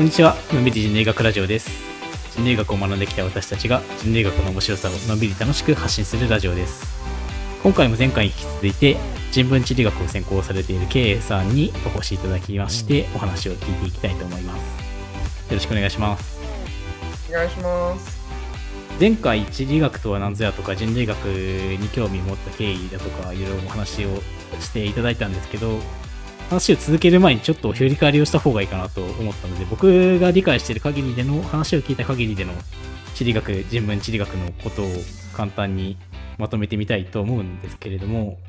こんにちは、のんびり人類学ラジオです。人類学を学んできた私たちが人類学の面白さをのんびり楽しく発信するラジオです。今回も前回に引き続いて人文地理学を専攻されている K さんにお越しいただきましてお話を聞いていきたいと思います。よろしくお願いします。お願いします。前回地理学とは何ぞやとか人類学に興味を持った経緯だとかいろいろお話をしていただいたんですけど話を続ける前にちょっと振り返りをした方がいいかなと思ったので僕が理解している限りでの話を聞いた限りでの地理学人文地理学のことを簡単にまとめてみたいと思うんですけれども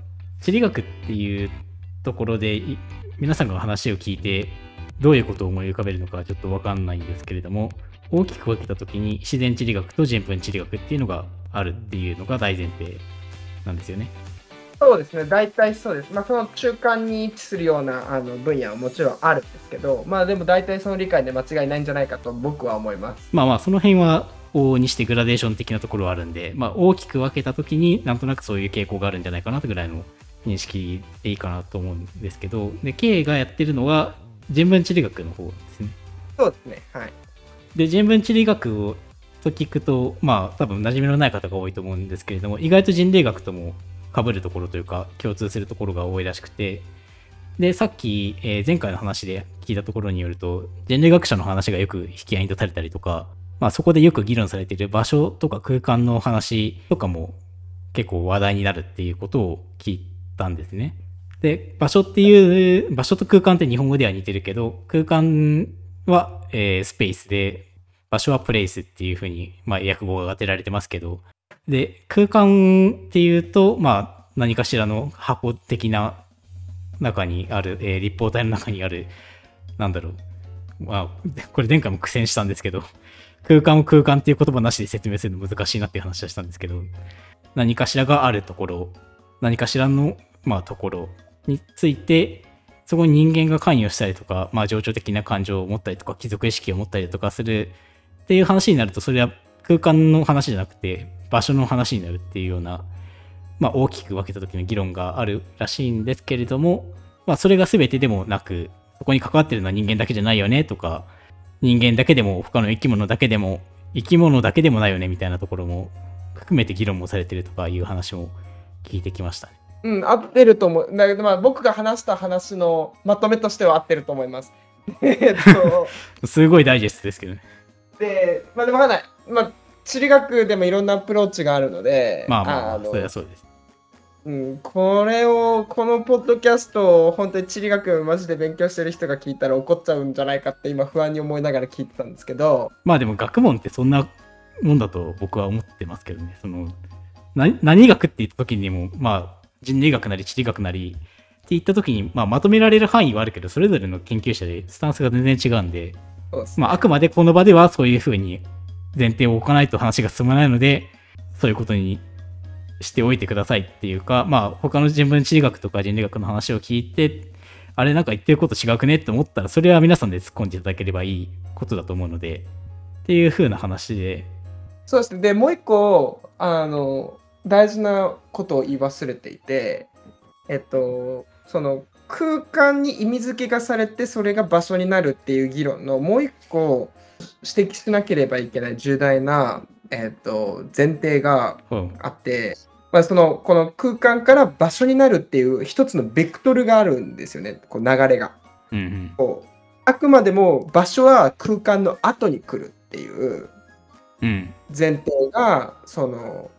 地理学っていうところで皆さんが話を聞いてどういうことを思い浮かべるのかちょっとわかんないんですけれども大きく分けた時に自然地理学と人文地理学っていうのがあるっていうのが大前提なんですよね。そうですね、大体そうです。まあ、その中間に位置するようなあの分野はもちろんあるんですけど、まあでも大体その理解で間違いないんじゃないかと僕は思います。まあまあその辺は往々にしてグラデーション的なところはあるんで、まあ、大きく分けた時になんとなくそういう傾向があるんじゃないかなとぐらいの認識でいいかなと思うんですけどで K がやってるのは人文地理学の方ですね。そうですね、はい。で人文地理学をと聞くとまあ多分馴染みのない方が多いと思うんですけれども意外と人類学とも被るところというか共通するところが多いらしくてでさっき、えー前回の話で聞いたところによると人類学者の話がよく引き合いに出されたりとか、まあ、そこでよく議論されている場所とか空間の話とかも結構話題になるっていうことを聞いたんですね。で場所っていう場所と空間って日本語では似てるけど空間は、えースペースで場所はプレイスっていうふうに、まあ、訳語が当てられてますけどで空間っていうと、まあ、何かしらの箱的な中にある、えー立方体の中にあるなんだろう、まあ、これ前回も苦戦したんですけど空間を空間っていう言葉なしで説明するの難しいなっていう話はしたんですけど何かしらがあるところ何かしらの、まあ、ところについてそこに人間が関与したりとか、まあ、情緒的な感情を持ったりとか貴族意識を持ったりとかするっていう話になるとそれは空間の話じゃなくて場所の話になるっていうような、まあ、大きく分けた時の議論があるらしいんですけれども、まあ、それが全てでもなくそこに関わってるのは人間だけじゃないよねとか人間だけでも他の生き物だけでも生き物だけでもないよねみたいなところも含めて議論もされてるとかいう話も聞いてきましたね。うん、合ってると思う。だけどまあ僕が話した話のまとめとしては合ってると思います。えっと、すごいダイジェストですけどね。で、まあでもわかんない。まあ地理学でもいろんなアプローチがあるので、まあまあ、のそれはそうです。うん、これをこのポッドキャストを本当に地理学マジで勉強してる人が聞いたら怒っちゃうんじゃないかって今不安に思いながら聞いてたんですけどまあでも学問ってそんなもんだと僕は思ってますけどね。そのな何学って言った時にも、まあ人類学なり地理学なりって言った時に、まあ、まとめられる範囲はあるけど、それぞれの研究者でスタンスが全然違うんで、ですまああくまでこの場ではそういうふうに前提を置かないと話が進まないので、そういうことにしておいてくださいっていうか、まあ他の人文地理学とか人類学の話を聞いて、あれなんか言ってること違くねって思ったら、それは皆さんで突っ込んでいただければいいことだと思うので、っていう風な話で、そうですね。でもう一個あの大事なことを言い忘れていてえっとその空間に意味付けがされてそれが場所になるっていう議論のもう一個指摘しなければいけない重大な、えっと、前提がうん。あって、まあ、そのこの空間から場所になるっていう一つのベクトルがあるんですよね。こう流れが。うんうん、こうあくまでも場所は空間の後に来るっていううん、前提がその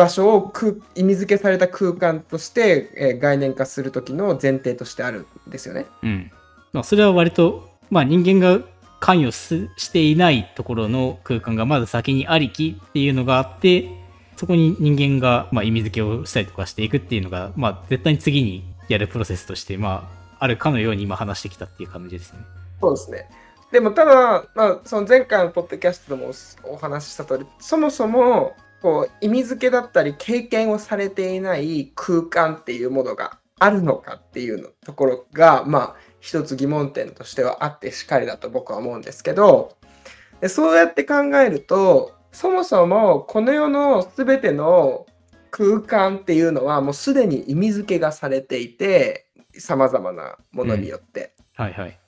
場所を空意味付けされた空間として、えー概念化する時の前提としてあるんですよね。うん。まあそれは割と、まあ人間が関与すしていないところの空間がまず先にありきっていうのがあって、そこに人間がまあ意味付けをしたりとかしていくっていうのが、まあ絶対に次にやるプロセスとして、まああるかのように今話してきたっていう感じですね。そうですね。でもただ、まあ、その前回のポッドキャストでもお話しした通りそもそもこう意味付けだったり経験をされていない空間っていうものがあるのかっていうのところがまあ一つ疑問点としてはあってしかりだと僕は思うんですけどでそうやって考えるとそもそもこの世の全ての空間っていうのはもうすでに意味付けがされていてさまざまなものによって。はいはい。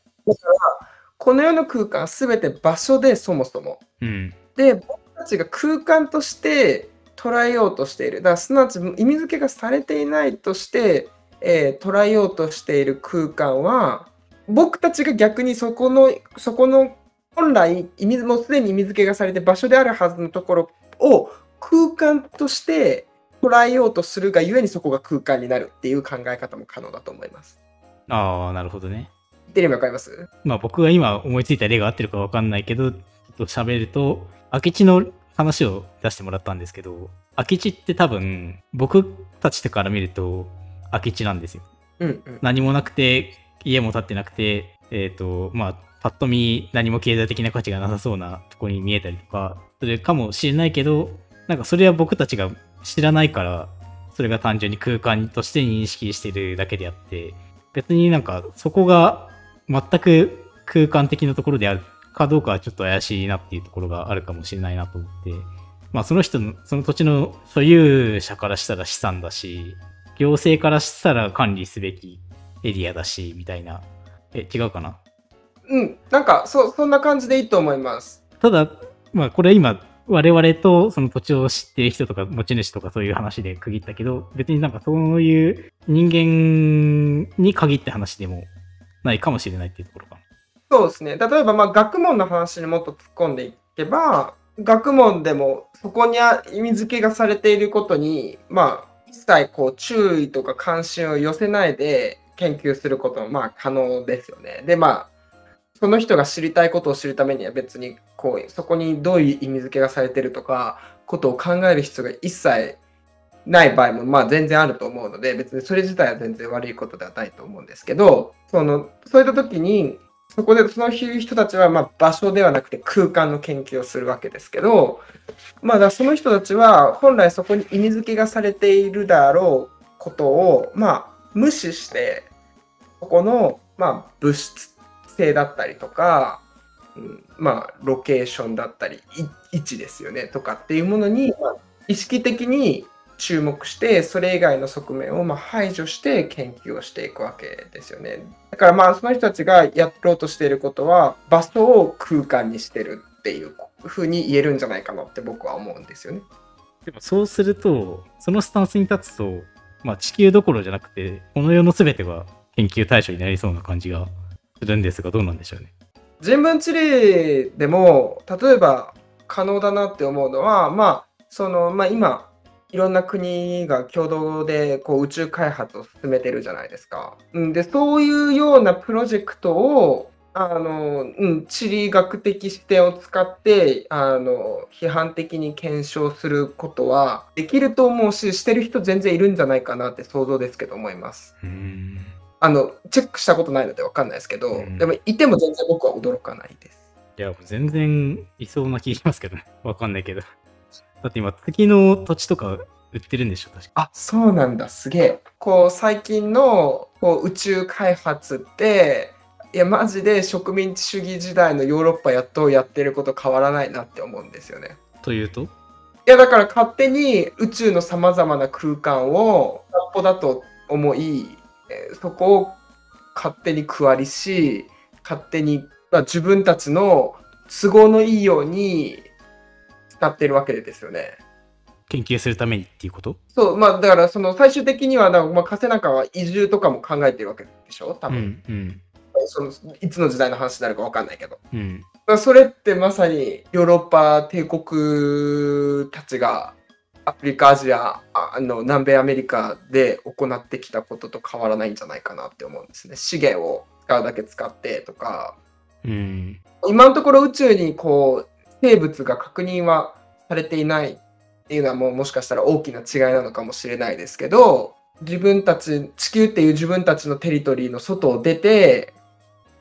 この世の空間すべて場所でそもそも。うん。で、僕たちが空間として捉えようとしている。だからすなわち意味付けがされていないとして、えー捉えようとしている空間は、僕たちが逆にそこの、そこの本来意味、もうすでに意味付けがされて場所であるはずのところを空間として捉えようとするがゆえにそこが空間になるっていう考え方も可能だと思います。ああ、なるほどね。言ってる意味わかります？まあ僕が今思いついた例が合ってるかわかんないけど、ちょっと喋ると、空き地の話を出してもらったんですけど、空き地って多分、僕たちから見ると空き地なんですよ。うんうん。何もなくて、家も建ってなくて、えっ、と、まあ、パッと見何も経済的な価値がなさそうなところに見えたりとか、それかもしれないけど、なんかそれは僕たちが知らないから、それが単純に空間として認識してるだけであって、別になんかそこが全く空間的なところであるかどうかはちょっと怪しいなっていうところがあるかもしれないなと思って、まあその人の、その土地の所有者からしたら資産だし、行政からしたら管理すべきエリアだし、みたいな。え、違うかな？うん、なんかそそんな感じでいいと思います。ただ、まあこれ今、我々とその土地を知っている人とか持ち主とかそういう話で区切ったけど、別になんかそういう人間に限って話でもないかもしれないっていうところかな。そうですね。例えば、まあ、学問の話にもっと突っ込んでいけば、学問でもそこに意味付けがされていることに、まあ、一切こう注意とか関心を寄せないで研究することもまあ可能ですよね。で、まあ、その人が知りたいことを知るためには別にこうそこにどういう意味付けがされてるとかことを考える必要が一切ない場合もまあ全然あると思うので別にそれ自体は全然悪いことではないと思うんですけどそのそういった時にそこでその人たちはま場所ではなくて空間の研究をするわけですけどまあだその人たちは本来そこに意味付けがされているであろうことをまあ無視してここのま物質性だったりとか、うん、まあロケーションだったり位置ですよねとかっていうものに、意識的に注目してそれ以外の側面をまあ排除して研究をしていくわけですよね。だからまあその人たちがやろうとしていることは場所を空間にしてるっていうふうに言えるんじゃないかなって僕は思うんですよね。でもそうすると、そのスタンスに立つと、まあ地球どころじゃなくて、この世の全てが研究対象になりそうな感じがするんですが、どうなんでしょうね。人文地理でも例えば可能だなって思うのはまあそのまあ今いろんな国が共同でこう宇宙開発を進めてるじゃないですか。うんでそういうようなプロジェクトをあの、うん、地理学的視点を使ってあの批判的に検証することはできると思うししてる人全然いるんじゃないかなって想像ですけど思います。うーん。あのチェックしたことないので分かんないですけど、うんでもいても全然僕は驚かないです。いや、全然いそうな気がしますけどね。わかんないけど。だって今、月の土地とか売ってるんでしょ、確か。あそうなんだ。すげえ。こう最近のこう宇宙開発っていやマジで植民地主義時代のヨーロッパやっとやってること変わらないなって思うんですよね。というと？いやだから勝手に宇宙のさまざまな空間を空っぽだと思いえーそこを勝手に区割りし勝手に、まあ、自分たちの都合のいいように使ってるわけですよね。研究するためにっていうこと？そう、まあだからその最終的には、だまあ、加瀬中は移住とかも考えてるわけでしょ？多分、うん、うん、その。いつの時代の話になるかわかんないけど。うん。らそれってまさにヨーロッパ帝国たちがアフリカ、アジア、ああの南米アメリカで行ってきたことと変わらないんじゃないかなって思うんですね。資源を使うだけ使ってとか、うん。今のところ宇宙にこう生物が確認はされていないっていうのはもうもしかしたら大きな違いなのかもしれないですけど自分たち地球っていう自分たちのテリトリーの外を出て、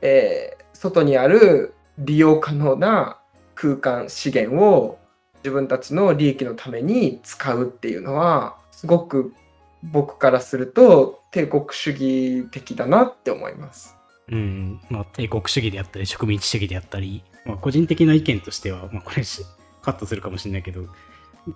えー外にある利用可能な空間資源を自分たちの利益のために使うっていうのはすごく僕からすると帝国主義的だなって思います。うん。まあ、帝国主義であったり、植民地主義であったり、まあ、個人的な意見としては、まあ、これしカットするかもしれないけど、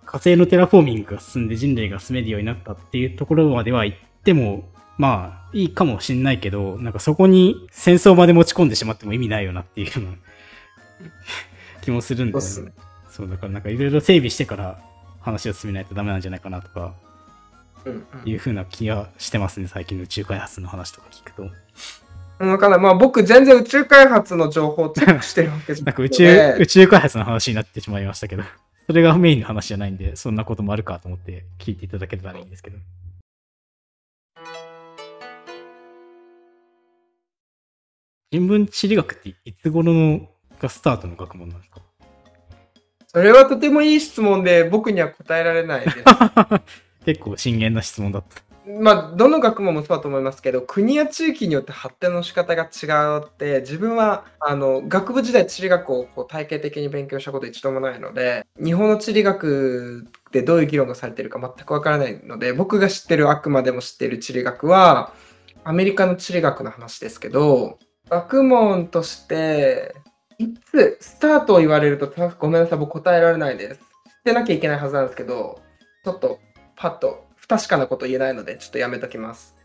火星のテラフォーミングが進んで人類が住めるようになったっていうところまでは言っても、まあ、いいかもしんないけど、なんかそこに戦争まで持ち込んでしまっても意味ないよなっていうような 気もするんで、ね。そう、だからなんかいろいろ整備してから話を進めないとダメなんじゃないかなとか、うん。いうふうな気がしてますね、最近の宇宙開発の話とか聞くと。うん。わかんない。まあ僕全然宇宙開発の情報をチェックしてるわけじゃなくて 宙、宇宙開発の話になってしまいましたけど、それがメインの話じゃないんで、そんなこともあるかと思って聞いていただけたらいいんですけど。人文地理学っていつ頃のがスタートの学問なんですか？それはとてもいい質問で僕には答えられないです。結構深淵な質問だった。まあ、どの学問もそうだと思いますけど、国や地域によって発展の仕方が違うって、自分はあの学部時代地理学をこう体系的に勉強したこと一度もないので、日本の地理学でどういう議論がされてるか全くわからないので、僕が知ってるあくまでも知ってる地理学は、アメリカの地理学の話ですけど、学問として、いつスタートを言われるとごめんなさい、僕答えられないです。知ってなきゃいけないはずなんですけど、ちょっとパッと不確かなこと言えないので、ちょっとやめときます。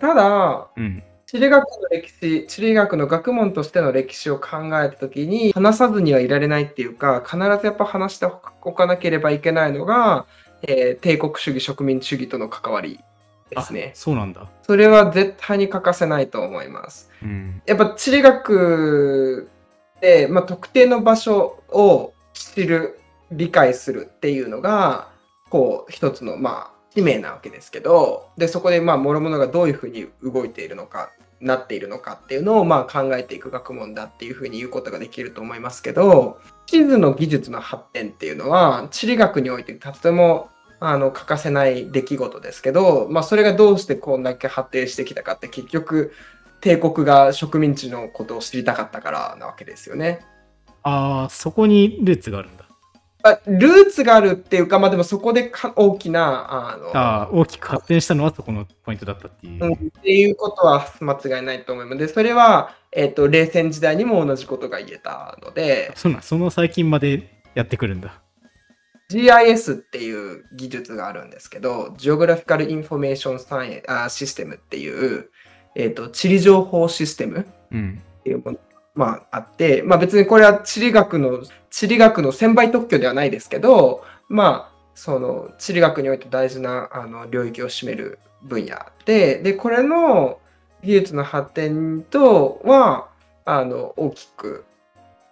ただ、うん。地理学の歴史、地理学の学問としての歴史を考えたときに、話さずにはいられないっていうか、必ずやっぱ話しておかなければいけないのが、えー帝国主義、植民地主義との関わりですねあ。そうなんだ。それは絶対に欠かせないと思います。うん。やっぱ地理学で、まあ、特定の場所を知る、理解するっていうのが、こう、一つの、まあ、使命なわけですけど、で、そこで、まあ、諸々がどういうふうに動いているのか、なっているのかっていうのを、まあ、考えていく学問だっていうふうに言うことができると思いますけど、地図の技術の発展っていうのは、地理学においてとてもあの欠かせない出来事ですけど、まあ、それがどうしてこんだけ発展してきたかって結局帝国が植民地のことを知りたかったからなわけですよね。ああ、そこにルーツがあるんだ。まあ、ルーツがあるっていうか、まあ、でもそこでか大きなあのああ、大きく発展したのはそこのポイントだったっていう。うんっていうことは間違いないと思います。で、それは、えっと冷戦時代にも同じことが言えたので、そうなん、その最近までやってくるんだ。GIS っていう技術があるんですけど、Geographical Information Science あ System っていう、えっと地理情報システムうん。っていうものまあ、あって、まあ、別にこれは地理学の地理学の専売特許ではないですけど、まあ、その地理学において大事なあの領域を占める分野で、で、これの技術の発展とは、あの、大きく、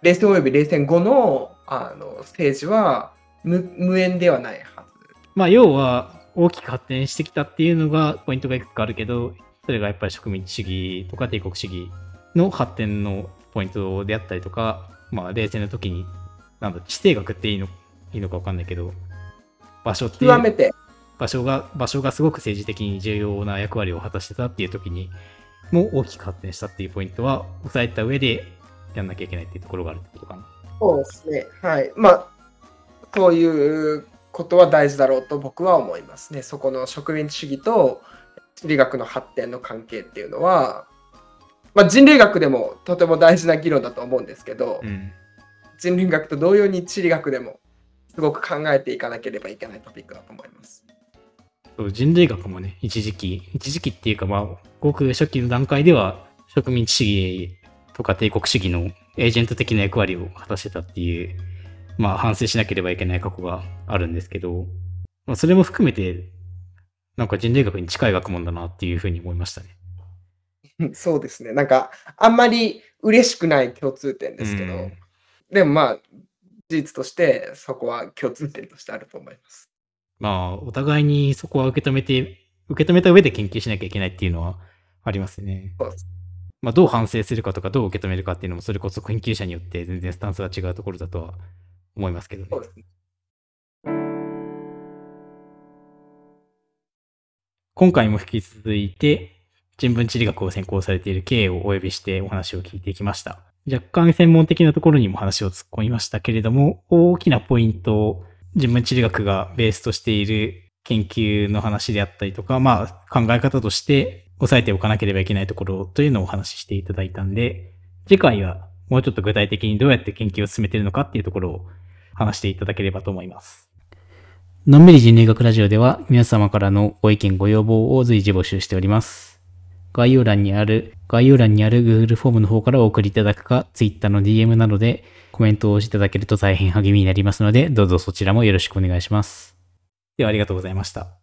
冷戦及び冷戦後のあの政治は無無縁ではないはず。まあ、要は、大きく発展してきたっていうのが、ポイントがいくつかあるけど、それがやっぱり植民地主義とか帝国主義の発展のポイントであったりとか、まあ、冷戦の時に、なんだ、地政学っていいのいいのか分かんないけど、場所って場所が、場所がすごく政治的に重要な役割を果たしてたっていう時に、もう大きく発展したっていうポイントは、押さえた上でやんなきゃいけないっていうところがあるってことかな。そうですね。はい。まあ、そういうことは大事だろうと僕は思いますね。そこの植民地主義と地理学の発展の関係っていうのは、まあ、人類学でもとても大事な議論だと思うんですけど、うん。人類学と同様に地理学でもすごく考えていかなければいけないトピックだと思います。そう人類学もね、一時期、一時期っていうか、まあ、ごく初期の段階では、植民地主義とか帝国主義のエージェント的な役割を果たしてたっていう、まあ、反省しなければいけない過去があるんですけど、まあ、それも含めて、なんか人類学に近い学問だなっていうふうに思いましたね。そうですね。なんか、あんまり嬉しくない共通点ですけど、うんでもまあ、事実としてそこは共通点としてあると思います。まあ、お互いにそこは受け止めて、受け止めた上で研究しなきゃいけないっていうのはありますね。そうですまあ、どう反省するかとか、どう受け止めるかっていうのも、それこそ研究者によって全然スタンスが違うところだとは思いますけどね。そうですね。今回も引き続いて、人文地理学を専攻されている K をお呼びしてお話を聞いていきました。若干専門的なところにも話を突っ込みましたけれども、大きなポイントを人文地理学がベースとしている研究の話であったりとか、まあ考え方として押さえておかなければいけないところというのをお話ししていただいたんで、次回はもうちょっと具体的にどうやって研究を進めているのかっていうところを話していただければと思います。のんびり人類学ラジオでは皆様からのご意見ご要望を随時募集しております。概要欄にある、概要欄にある Google フォームの方からお送りいただくか、Twitter の DM などでコメントをしていただけると大変励みになりますので、どうぞそちらもよろしくお願いします。ではありがとうございました。